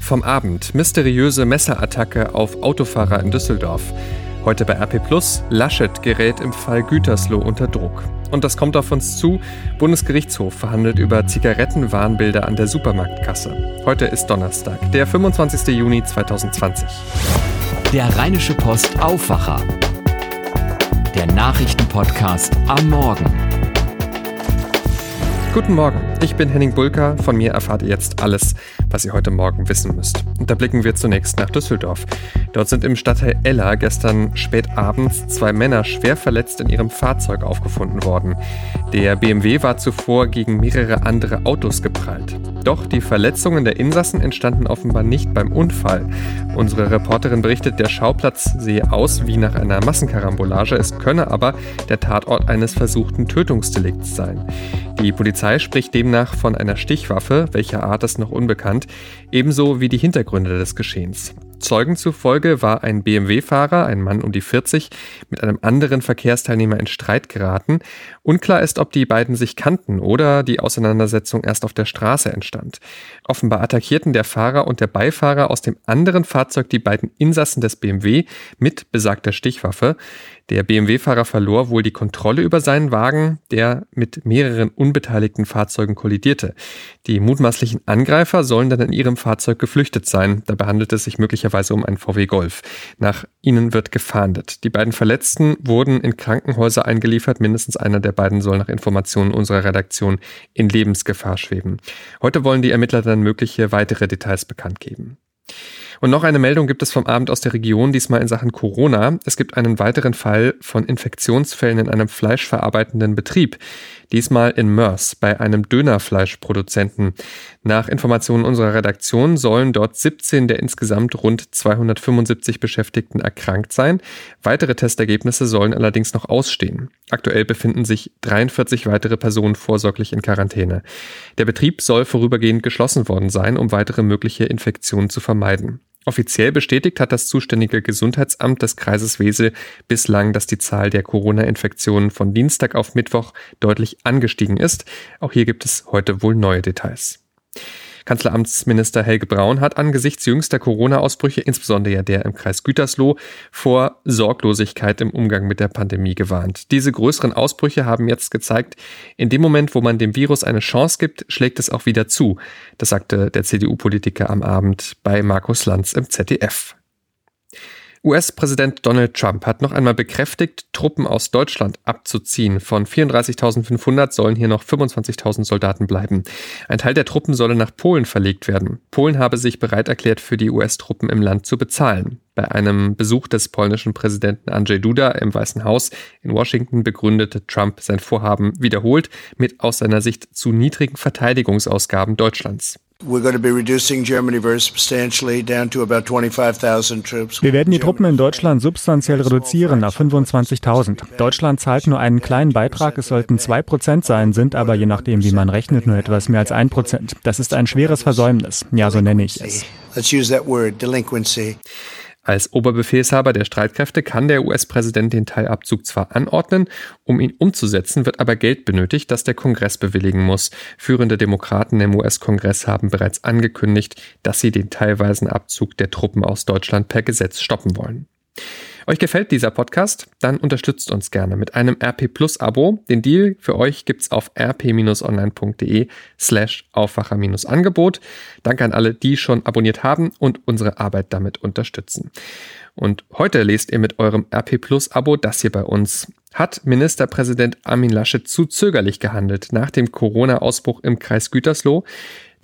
Vom Abend mysteriöse Messerattacke auf Autofahrer in Düsseldorf. Heute bei RP Plus, Laschet gerät im Fall Gütersloh unter Druck. Und das kommt auf uns zu. Bundesgerichtshof verhandelt über Zigarettenwarnbilder an der Supermarktkasse. Heute ist Donnerstag, der 25. Juni 2020. Der Rheinische Post Aufwacher. Der Nachrichtenpodcast am Morgen. Guten Morgen, ich bin Henning Bulka. Von mir erfahrt ihr jetzt alles, was ihr heute Morgen wissen müsst. Und da blicken wir zunächst nach Düsseldorf. Dort sind im Stadtteil Ella gestern spät abends zwei Männer schwer verletzt in ihrem Fahrzeug aufgefunden worden. Der BMW war zuvor gegen mehrere andere Autos geprallt. Doch die Verletzungen der Insassen entstanden offenbar nicht beim Unfall. Unsere Reporterin berichtet, der Schauplatz sehe aus wie nach einer Massenkarambolage, es könne aber der Tatort eines versuchten Tötungsdelikts sein. Die Polizei spricht demnach von einer Stichwaffe, welcher Art ist noch unbekannt, ebenso wie die Hintergründe des Geschehens. Zeugen zufolge war ein BMW-Fahrer, ein Mann um die 40, mit einem anderen Verkehrsteilnehmer in Streit geraten. Unklar ist, ob die beiden sich kannten oder die Auseinandersetzung erst auf der Straße entstand. Offenbar attackierten der Fahrer und der Beifahrer aus dem anderen Fahrzeug die beiden Insassen des BMW mit besagter Stichwaffe. Der BMW-Fahrer verlor wohl die Kontrolle über seinen Wagen, der mit mehreren unbeteiligten Fahrzeugen kollidierte. Die mutmaßlichen Angreifer sollen dann in ihrem Fahrzeug geflüchtet sein. Dabei handelt es sich möglicherweise um einen VW Golf. Nach ihnen wird gefahndet. Die beiden Verletzten wurden in Krankenhäuser eingeliefert. Mindestens einer der beiden soll nach Informationen unserer Redaktion in Lebensgefahr schweben. Heute wollen die Ermittler dann mögliche weitere Details bekannt geben. Und noch eine Meldung gibt es vom Abend aus der Region, diesmal in Sachen Corona. Es gibt einen weiteren Fall von Infektionsfällen in einem fleischverarbeitenden Betrieb. Diesmal in Mörs bei einem Dönerfleischproduzenten. Nach Informationen unserer Redaktion sollen dort 17 der insgesamt rund 275 Beschäftigten erkrankt sein. Weitere Testergebnisse sollen allerdings noch ausstehen. Aktuell befinden sich 43 weitere Personen vorsorglich in Quarantäne. Der Betrieb soll vorübergehend geschlossen worden sein, um weitere mögliche Infektionen zu vermeiden. Offiziell bestätigt hat das zuständige Gesundheitsamt des Kreises Wesel bislang, dass die Zahl der Corona-Infektionen von Dienstag auf Mittwoch deutlich angestiegen ist. Auch hier gibt es heute wohl neue Details. Kanzleramtsminister Helge Braun hat angesichts jüngster Corona-Ausbrüche, insbesondere ja der im Kreis Gütersloh, vor Sorglosigkeit im Umgang mit der Pandemie gewarnt. Diese größeren Ausbrüche haben jetzt gezeigt, in dem Moment, wo man dem Virus eine Chance gibt, schlägt es auch wieder zu. Das sagte der CDU-Politiker am Abend bei Markus Lanz im ZDF. US-Präsident Donald Trump hat noch einmal bekräftigt, Truppen aus Deutschland abzuziehen. Von 34.500 sollen hier noch 25.000 Soldaten bleiben. Ein Teil der Truppen solle nach Polen verlegt werden. Polen habe sich bereit erklärt, für die US-Truppen im Land zu bezahlen. Bei einem Besuch des polnischen Präsidenten Andrzej Duda im Weißen Haus in Washington begründete Trump sein Vorhaben wiederholt mit aus seiner Sicht zu niedrigen Verteidigungsausgaben Deutschlands. Wir werden die Truppen in Deutschland substanziell reduzieren auf 25.000. Deutschland zahlt nur einen kleinen Beitrag, es sollten zwei Prozent sein, sind aber je nachdem, wie man rechnet, nur etwas mehr als ein Prozent. Das ist ein schweres Versäumnis. Ja, so nenne ich es. Let's use that word, delinquency. Als Oberbefehlshaber der Streitkräfte kann der US-Präsident den Teilabzug zwar anordnen, um ihn umzusetzen, wird aber Geld benötigt, das der Kongress bewilligen muss. Führende Demokraten im US-Kongress haben bereits angekündigt, dass sie den teilweisen Abzug der Truppen aus Deutschland per Gesetz stoppen wollen. Euch gefällt dieser Podcast? Dann unterstützt uns gerne mit einem RP Plus Abo. Den Deal für euch gibt's auf rp-online.de slash Aufwacher-Angebot. Danke an alle, die schon abonniert haben und unsere Arbeit damit unterstützen. Und heute lest ihr mit eurem RP Plus Abo das hier bei uns. Hat Ministerpräsident Armin Laschet zu zögerlich gehandelt nach dem Corona-Ausbruch im Kreis Gütersloh?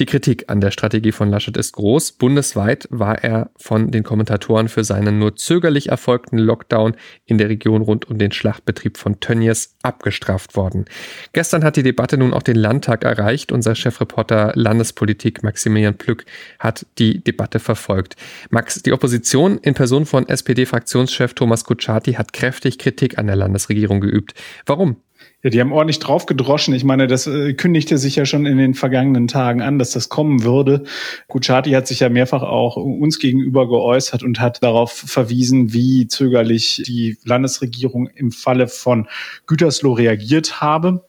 Die Kritik an der Strategie von Laschet ist groß. Bundesweit war er von den Kommentatoren für seinen nur zögerlich erfolgten Lockdown in der Region rund um den Schlachtbetrieb von Tönnies abgestraft worden. Gestern hat die Debatte nun auch den Landtag erreicht. Unser Chefreporter Landespolitik Maximilian Plück hat die Debatte verfolgt. Max, die Opposition in Person von SPD-Fraktionschef Thomas Kutschaty hat kräftig Kritik an der Landesregierung geübt. Warum? Ja, die haben ordentlich drauf gedroschen. Ich meine, das äh, kündigte sich ja schon in den vergangenen Tagen an, dass das kommen würde. Kuchati hat sich ja mehrfach auch uns gegenüber geäußert und hat darauf verwiesen, wie zögerlich die Landesregierung im Falle von Gütersloh reagiert habe.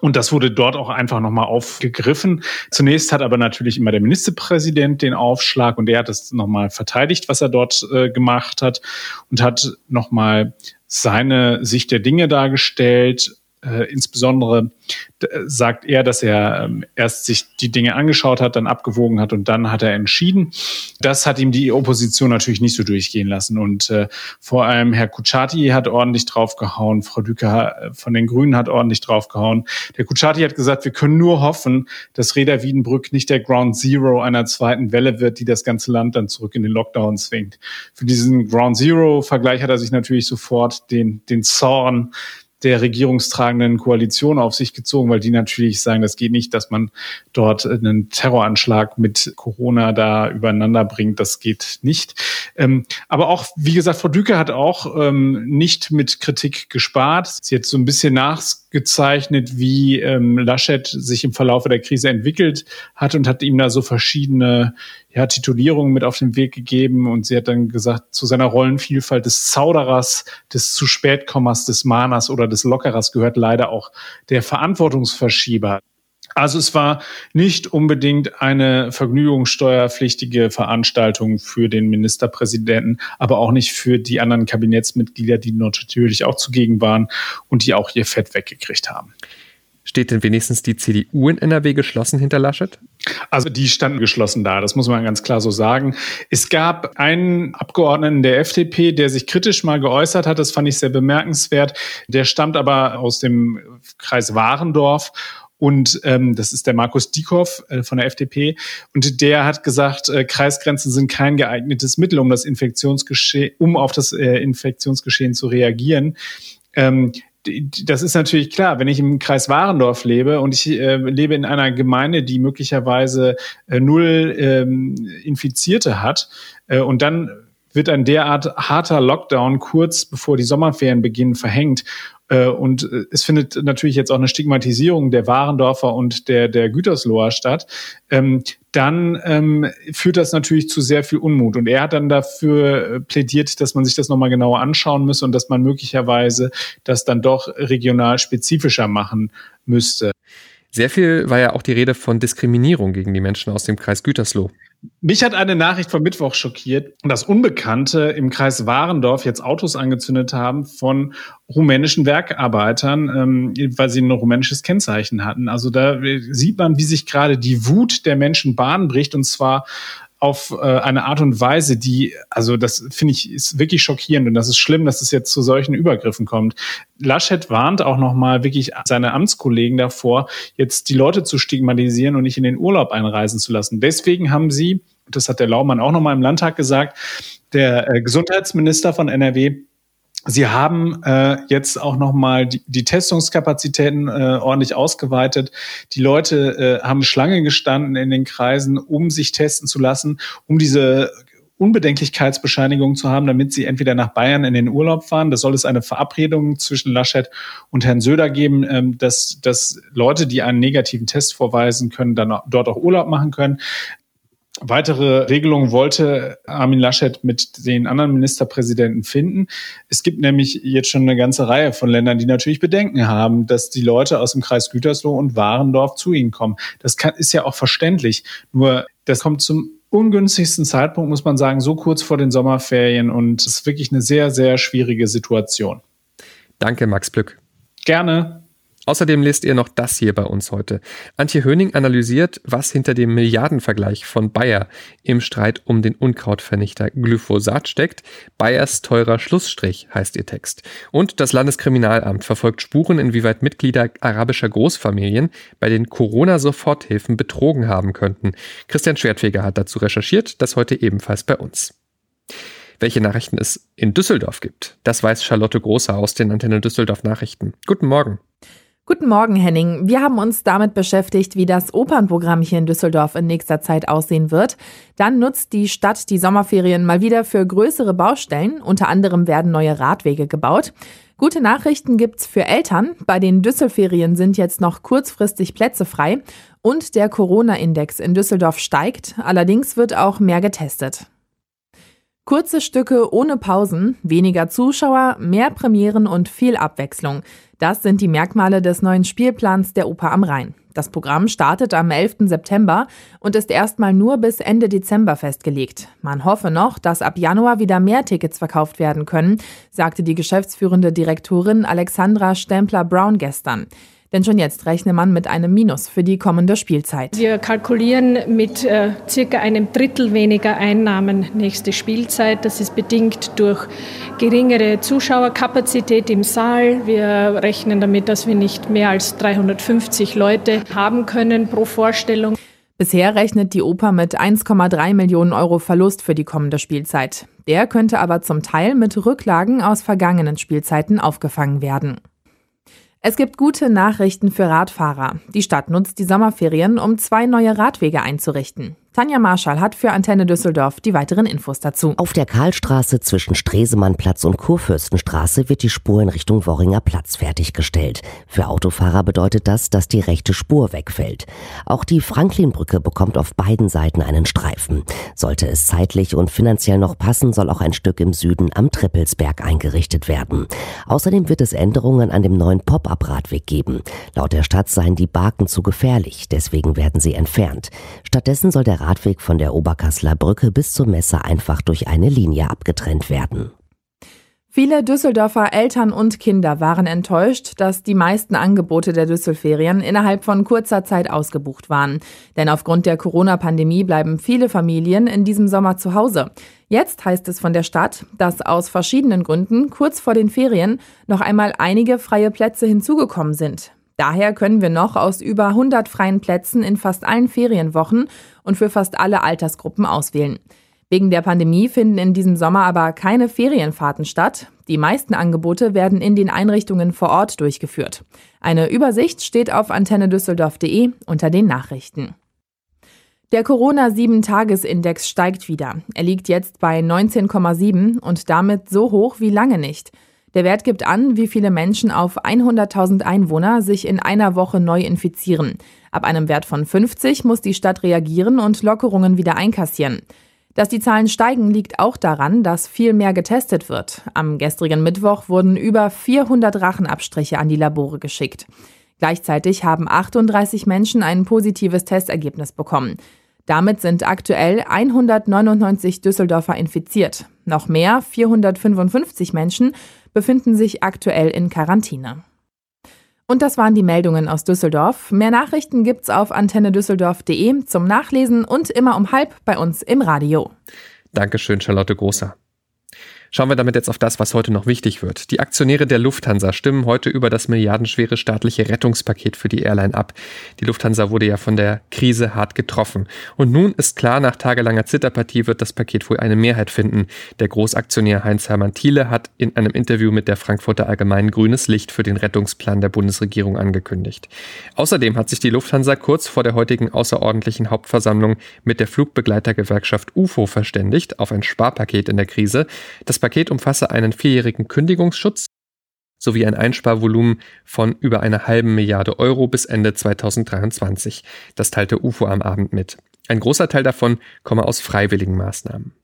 Und das wurde dort auch einfach nochmal aufgegriffen. Zunächst hat aber natürlich immer der Ministerpräsident den Aufschlag und der hat es nochmal verteidigt, was er dort äh, gemacht hat und hat nochmal seine Sicht der Dinge dargestellt, äh, insbesondere sagt er, dass er ähm, erst sich die Dinge angeschaut hat, dann abgewogen hat und dann hat er entschieden. Das hat ihm die Opposition natürlich nicht so durchgehen lassen. Und äh, vor allem Herr Kuchati hat ordentlich draufgehauen, Frau Düker äh, von den Grünen hat ordentlich draufgehauen. Der Kuchati hat gesagt, wir können nur hoffen, dass Reda Wiedenbrück nicht der Ground Zero einer zweiten Welle wird, die das ganze Land dann zurück in den Lockdown zwingt. Für diesen Ground Zero-Vergleich hat er sich natürlich sofort den, den Zorn der regierungstragenden Koalition auf sich gezogen, weil die natürlich sagen, das geht nicht, dass man dort einen Terroranschlag mit Corona da übereinander bringt. Das geht nicht. Ähm, aber auch, wie gesagt, Frau Düke hat auch ähm, nicht mit Kritik gespart. Sie hat so ein bisschen nachgezeichnet, wie ähm, Laschet sich im Verlauf der Krise entwickelt hat und hat ihm da so verschiedene ja, Titulierungen mit auf den Weg gegeben und sie hat dann gesagt, zu seiner Rollenvielfalt des Zauderers, des zu spätkommers, des Mahners oder des Lockerers gehört leider auch der Verantwortungsverschieber. Also es war nicht unbedingt eine vergnügungssteuerpflichtige Veranstaltung für den Ministerpräsidenten, aber auch nicht für die anderen Kabinettsmitglieder, die natürlich auch zugegen waren und die auch ihr Fett weggekriegt haben. Steht denn wenigstens die CDU in NRW geschlossen hinter Laschet? Also die standen geschlossen da, das muss man ganz klar so sagen. Es gab einen Abgeordneten der FDP, der sich kritisch mal geäußert hat, das fand ich sehr bemerkenswert. Der stammt aber aus dem Kreis Warendorf und ähm, das ist der Markus Diekow äh, von der FDP. Und der hat gesagt, äh, Kreisgrenzen sind kein geeignetes Mittel, um das Infektionsgeschehen, um auf das äh, Infektionsgeschehen zu reagieren. Ähm, das ist natürlich klar, wenn ich im Kreis Warendorf lebe und ich äh, lebe in einer Gemeinde, die möglicherweise äh, null ähm, Infizierte hat äh, und dann wird ein derart harter Lockdown kurz bevor die Sommerferien beginnen verhängt äh, und äh, es findet natürlich jetzt auch eine Stigmatisierung der Warendorfer und der, der Gütersloher statt, ähm, dann ähm, führt das natürlich zu sehr viel Unmut. Und er hat dann dafür äh, plädiert, dass man sich das nochmal genauer anschauen müsse und dass man möglicherweise das dann doch regional spezifischer machen müsste. Sehr viel war ja auch die Rede von Diskriminierung gegen die Menschen aus dem Kreis Gütersloh. Mich hat eine Nachricht vom Mittwoch schockiert, dass Unbekannte im Kreis Warendorf jetzt Autos angezündet haben von rumänischen Werkarbeitern, ähm, weil sie ein rumänisches Kennzeichen hatten. Also da sieht man, wie sich gerade die Wut der Menschen Bahn bricht und zwar auf äh, eine Art und Weise, die, also das finde ich, ist wirklich schockierend und das ist schlimm, dass es jetzt zu solchen Übergriffen kommt. Laschet warnt auch nochmal wirklich seine Amtskollegen davor, jetzt die Leute zu stigmatisieren und nicht in den Urlaub einreisen zu lassen. Deswegen haben sie, das hat der Laumann auch nochmal im Landtag gesagt, der äh, Gesundheitsminister von NRW Sie haben äh, jetzt auch nochmal die, die Testungskapazitäten äh, ordentlich ausgeweitet. Die Leute äh, haben Schlange gestanden in den Kreisen, um sich testen zu lassen, um diese Unbedenklichkeitsbescheinigung zu haben, damit sie entweder nach Bayern in den Urlaub fahren. Da soll es eine Verabredung zwischen Laschet und Herrn Söder geben, ähm, dass, dass Leute, die einen negativen Test vorweisen können, dann dort auch Urlaub machen können. Weitere Regelungen wollte Armin Laschet mit den anderen Ministerpräsidenten finden. Es gibt nämlich jetzt schon eine ganze Reihe von Ländern, die natürlich Bedenken haben, dass die Leute aus dem Kreis Gütersloh und Warendorf zu ihnen kommen. Das kann, ist ja auch verständlich. Nur das kommt zum ungünstigsten Zeitpunkt, muss man sagen, so kurz vor den Sommerferien und es ist wirklich eine sehr, sehr schwierige Situation. Danke, Max Plück. Gerne. Außerdem lest ihr noch das hier bei uns heute. Antje Höning analysiert, was hinter dem Milliardenvergleich von Bayer im Streit um den Unkrautvernichter Glyphosat steckt. Bayers teurer Schlussstrich heißt ihr Text. Und das Landeskriminalamt verfolgt Spuren, inwieweit Mitglieder arabischer Großfamilien bei den Corona-Soforthilfen betrogen haben könnten. Christian Schwertfeger hat dazu recherchiert, das heute ebenfalls bei uns. Welche Nachrichten es in Düsseldorf gibt, das weiß Charlotte Großer aus den Antenne Düsseldorf Nachrichten. Guten Morgen. Guten Morgen, Henning. Wir haben uns damit beschäftigt, wie das Opernprogramm hier in Düsseldorf in nächster Zeit aussehen wird. Dann nutzt die Stadt die Sommerferien mal wieder für größere Baustellen. Unter anderem werden neue Radwege gebaut. Gute Nachrichten gibt's für Eltern. Bei den Düsselferien sind jetzt noch kurzfristig Plätze frei. Und der Corona-Index in Düsseldorf steigt. Allerdings wird auch mehr getestet. Kurze Stücke ohne Pausen, weniger Zuschauer, mehr Premieren und viel Abwechslung. Das sind die Merkmale des neuen Spielplans der Oper am Rhein. Das Programm startet am 11. September und ist erstmal nur bis Ende Dezember festgelegt. Man hoffe noch, dass ab Januar wieder mehr Tickets verkauft werden können, sagte die geschäftsführende Direktorin Alexandra Stempler-Brown gestern. Denn schon jetzt rechne man mit einem Minus für die kommende Spielzeit. Wir kalkulieren mit äh, circa einem Drittel weniger Einnahmen nächste Spielzeit. Das ist bedingt durch geringere Zuschauerkapazität im Saal. Wir rechnen damit, dass wir nicht mehr als 350 Leute haben können pro Vorstellung. Bisher rechnet die Oper mit 1,3 Millionen Euro Verlust für die kommende Spielzeit. Der könnte aber zum Teil mit Rücklagen aus vergangenen Spielzeiten aufgefangen werden. Es gibt gute Nachrichten für Radfahrer. Die Stadt nutzt die Sommerferien, um zwei neue Radwege einzurichten. Tanja Marschall hat für Antenne Düsseldorf die weiteren Infos dazu. Auf der Karlstraße zwischen Stresemannplatz und Kurfürstenstraße wird die Spur in Richtung Worringer Platz fertiggestellt. Für Autofahrer bedeutet das, dass die rechte Spur wegfällt. Auch die Franklinbrücke bekommt auf beiden Seiten einen Streifen. Sollte es zeitlich und finanziell noch passen, soll auch ein Stück im Süden am Trippelsberg eingerichtet werden. Außerdem wird es Änderungen an dem neuen Pop-up-Radweg geben. Laut der Stadt seien die Baken zu gefährlich, deswegen werden sie entfernt. Stattdessen soll der Radweg von der Oberkasseler Brücke bis zur Messe einfach durch eine Linie abgetrennt werden. Viele Düsseldorfer Eltern und Kinder waren enttäuscht, dass die meisten Angebote der Düsselferien innerhalb von kurzer Zeit ausgebucht waren. Denn aufgrund der Corona-Pandemie bleiben viele Familien in diesem Sommer zu Hause. Jetzt heißt es von der Stadt, dass aus verschiedenen Gründen kurz vor den Ferien noch einmal einige freie Plätze hinzugekommen sind. Daher können wir noch aus über 100 freien Plätzen in fast allen Ferienwochen und für fast alle Altersgruppen auswählen. Wegen der Pandemie finden in diesem Sommer aber keine Ferienfahrten statt. Die meisten Angebote werden in den Einrichtungen vor Ort durchgeführt. Eine Übersicht steht auf antennedüsseldorf.de unter den Nachrichten. Der Corona-7-Tages-Index steigt wieder. Er liegt jetzt bei 19,7 und damit so hoch wie lange nicht. Der Wert gibt an, wie viele Menschen auf 100.000 Einwohner sich in einer Woche neu infizieren. Ab einem Wert von 50 muss die Stadt reagieren und Lockerungen wieder einkassieren. Dass die Zahlen steigen, liegt auch daran, dass viel mehr getestet wird. Am gestrigen Mittwoch wurden über 400 Rachenabstriche an die Labore geschickt. Gleichzeitig haben 38 Menschen ein positives Testergebnis bekommen. Damit sind aktuell 199 Düsseldorfer infiziert. Noch mehr, 455 Menschen, befinden sich aktuell in Quarantäne. Und das waren die Meldungen aus Düsseldorf. Mehr Nachrichten gibt's auf antennedüsseldorf.de zum Nachlesen und immer um halb bei uns im Radio. Dankeschön, Charlotte Großer. Schauen wir damit jetzt auf das, was heute noch wichtig wird. Die Aktionäre der Lufthansa stimmen heute über das milliardenschwere staatliche Rettungspaket für die Airline ab. Die Lufthansa wurde ja von der Krise hart getroffen. Und nun ist klar, nach tagelanger Zitterpartie wird das Paket wohl eine Mehrheit finden. Der Großaktionär Heinz-Hermann Thiele hat in einem Interview mit der Frankfurter Allgemeinen grünes Licht für den Rettungsplan der Bundesregierung angekündigt. Außerdem hat sich die Lufthansa kurz vor der heutigen außerordentlichen Hauptversammlung mit der Flugbegleitergewerkschaft UFO verständigt auf ein Sparpaket in der Krise. Das das Paket umfasse einen vierjährigen Kündigungsschutz sowie ein Einsparvolumen von über einer halben Milliarde Euro bis Ende 2023. Das teilte UFO am Abend mit. Ein großer Teil davon komme aus freiwilligen Maßnahmen.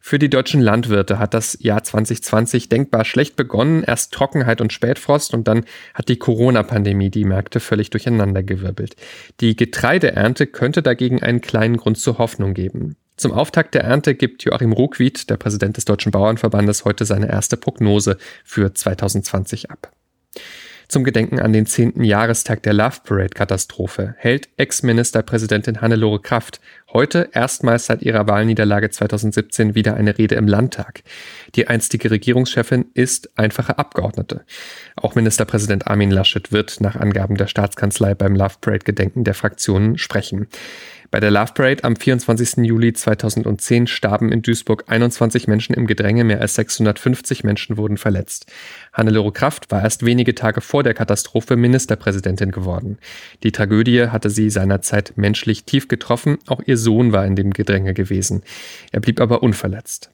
Für die deutschen Landwirte hat das Jahr 2020 denkbar schlecht begonnen. Erst Trockenheit und Spätfrost und dann hat die Corona-Pandemie die Märkte völlig durcheinandergewirbelt. Die Getreideernte könnte dagegen einen kleinen Grund zur Hoffnung geben. Zum Auftakt der Ernte gibt Joachim Ruckwied, der Präsident des Deutschen Bauernverbandes, heute seine erste Prognose für 2020 ab. Zum Gedenken an den 10. Jahrestag der Love Parade-Katastrophe hält Ex-Ministerpräsidentin Hannelore Kraft heute erstmals seit ihrer Wahlniederlage 2017 wieder eine Rede im Landtag. Die einstige Regierungschefin ist einfache Abgeordnete. Auch Ministerpräsident Armin Laschet wird nach Angaben der Staatskanzlei beim Love Parade-Gedenken der Fraktionen sprechen. Bei der Love Parade am 24. Juli 2010 starben in Duisburg 21 Menschen im Gedränge, mehr als 650 Menschen wurden verletzt. Hannelore Kraft war erst wenige Tage vor der Katastrophe Ministerpräsidentin geworden. Die Tragödie hatte sie seinerzeit menschlich tief getroffen, auch ihr Sohn war in dem Gedränge gewesen. Er blieb aber unverletzt.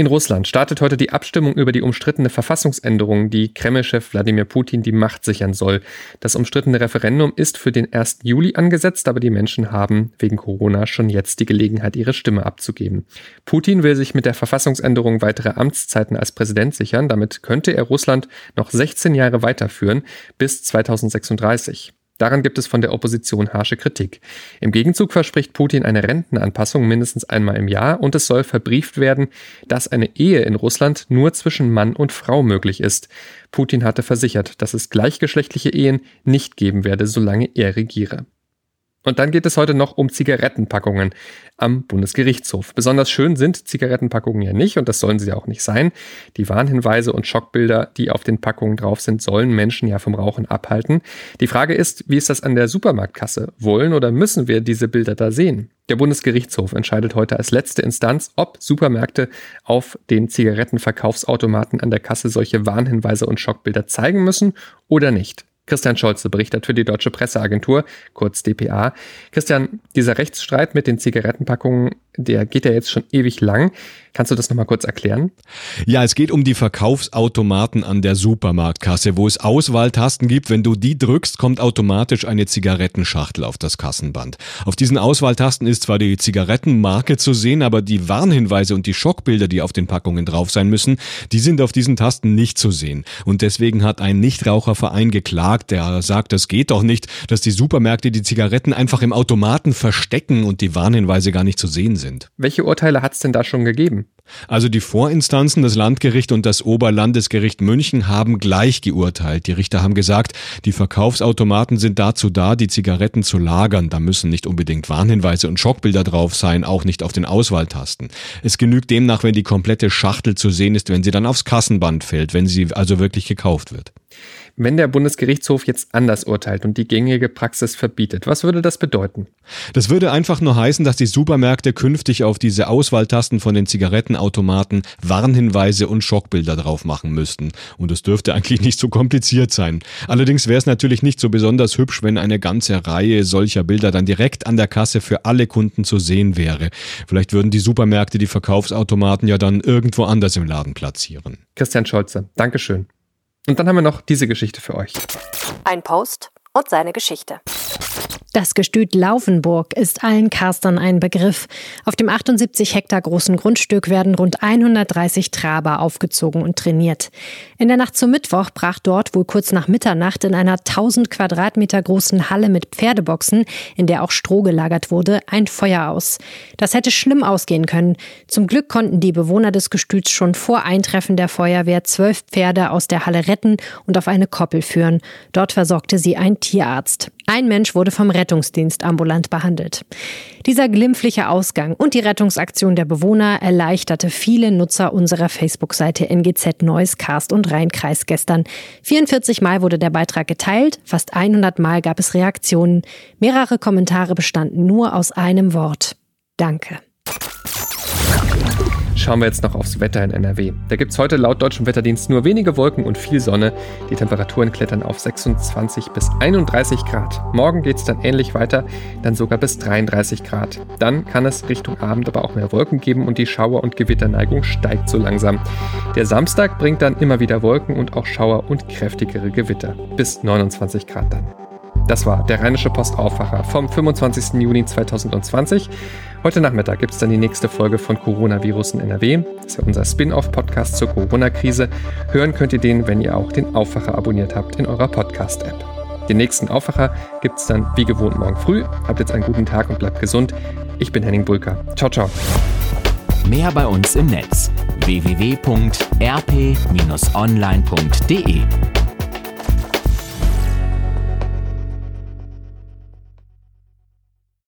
In Russland startet heute die Abstimmung über die umstrittene Verfassungsänderung, die Kreml-Chef Wladimir Putin die Macht sichern soll. Das umstrittene Referendum ist für den 1. Juli angesetzt, aber die Menschen haben wegen Corona schon jetzt die Gelegenheit, ihre Stimme abzugeben. Putin will sich mit der Verfassungsänderung weitere Amtszeiten als Präsident sichern. Damit könnte er Russland noch 16 Jahre weiterführen bis 2036. Daran gibt es von der Opposition harsche Kritik. Im Gegenzug verspricht Putin eine Rentenanpassung mindestens einmal im Jahr und es soll verbrieft werden, dass eine Ehe in Russland nur zwischen Mann und Frau möglich ist. Putin hatte versichert, dass es gleichgeschlechtliche Ehen nicht geben werde, solange er regiere. Und dann geht es heute noch um Zigarettenpackungen am Bundesgerichtshof. Besonders schön sind Zigarettenpackungen ja nicht und das sollen sie ja auch nicht sein. Die Warnhinweise und Schockbilder, die auf den Packungen drauf sind, sollen Menschen ja vom Rauchen abhalten. Die Frage ist, wie ist das an der Supermarktkasse? Wollen oder müssen wir diese Bilder da sehen? Der Bundesgerichtshof entscheidet heute als letzte Instanz, ob Supermärkte auf den Zigarettenverkaufsautomaten an der Kasse solche Warnhinweise und Schockbilder zeigen müssen oder nicht. Christian Scholze berichtet für die Deutsche Presseagentur, kurz dpa. Christian, dieser Rechtsstreit mit den Zigarettenpackungen, der geht ja jetzt schon ewig lang. Kannst du das nochmal kurz erklären? Ja, es geht um die Verkaufsautomaten an der Supermarktkasse, wo es Auswahltasten gibt. Wenn du die drückst, kommt automatisch eine Zigarettenschachtel auf das Kassenband. Auf diesen Auswahltasten ist zwar die Zigarettenmarke zu sehen, aber die Warnhinweise und die Schockbilder, die auf den Packungen drauf sein müssen, die sind auf diesen Tasten nicht zu sehen. Und deswegen hat ein Nichtraucherverein geklagt, der sagt, es geht doch nicht, dass die Supermärkte die Zigaretten einfach im Automaten verstecken und die Warnhinweise gar nicht zu sehen sind. Welche Urteile hat es denn da schon gegeben? Also die Vorinstanzen, das Landgericht und das Oberlandesgericht München haben gleich geurteilt. Die Richter haben gesagt, die Verkaufsautomaten sind dazu da, die Zigaretten zu lagern. Da müssen nicht unbedingt Warnhinweise und Schockbilder drauf sein, auch nicht auf den Auswahltasten. Es genügt demnach, wenn die komplette Schachtel zu sehen ist, wenn sie dann aufs Kassenband fällt, wenn sie also wirklich gekauft wird. Wenn der Bundesgerichtshof jetzt anders urteilt und die gängige Praxis verbietet, was würde das bedeuten? Das würde einfach nur heißen, dass die Supermärkte künftig auf diese Auswahltasten von den Zigarettenautomaten Warnhinweise und Schockbilder drauf machen müssten. Und es dürfte eigentlich nicht so kompliziert sein. Allerdings wäre es natürlich nicht so besonders hübsch, wenn eine ganze Reihe solcher Bilder dann direkt an der Kasse für alle Kunden zu sehen wäre. Vielleicht würden die Supermärkte die Verkaufsautomaten ja dann irgendwo anders im Laden platzieren. Christian Scholze, Dankeschön. Und dann haben wir noch diese Geschichte für euch. Ein Post und seine Geschichte. Das Gestüt Laufenburg ist allen Karstern ein Begriff. Auf dem 78 Hektar großen Grundstück werden rund 130 Traber aufgezogen und trainiert. In der Nacht zum Mittwoch brach dort wohl kurz nach Mitternacht in einer 1000 Quadratmeter großen Halle mit Pferdeboxen, in der auch Stroh gelagert wurde, ein Feuer aus. Das hätte schlimm ausgehen können. Zum Glück konnten die Bewohner des Gestüts schon vor Eintreffen der Feuerwehr zwölf Pferde aus der Halle retten und auf eine Koppel führen. Dort versorgte sie ein Tierarzt. Ein Mensch wurde vom Rettungsdienst ambulant behandelt. Dieser glimpfliche Ausgang und die Rettungsaktion der Bewohner erleichterte viele Nutzer unserer Facebook-Seite NGZ Neues Cast und Rheinkreis gestern. 44 Mal wurde der Beitrag geteilt, fast 100 Mal gab es Reaktionen. Mehrere Kommentare bestanden nur aus einem Wort. Danke. Schauen wir jetzt noch aufs Wetter in NRW. Da gibt es heute laut deutschem Wetterdienst nur wenige Wolken und viel Sonne. Die Temperaturen klettern auf 26 bis 31 Grad. Morgen geht es dann ähnlich weiter, dann sogar bis 33 Grad. Dann kann es Richtung Abend aber auch mehr Wolken geben und die Schauer- und Gewitterneigung steigt so langsam. Der Samstag bringt dann immer wieder Wolken und auch Schauer und kräftigere Gewitter. Bis 29 Grad dann. Das war der Rheinische Postaufwacher vom 25. Juni 2020. Heute Nachmittag gibt es dann die nächste Folge von Coronavirus in NRW. Das ist ja unser Spin-off-Podcast zur Corona-Krise. Hören könnt ihr den, wenn ihr auch den Aufwacher abonniert habt in eurer Podcast-App. Den nächsten Aufwacher gibt es dann wie gewohnt morgen früh. Habt jetzt einen guten Tag und bleibt gesund. Ich bin Henning Bulka. Ciao, ciao. Mehr bei uns im Netz www.rp-online.de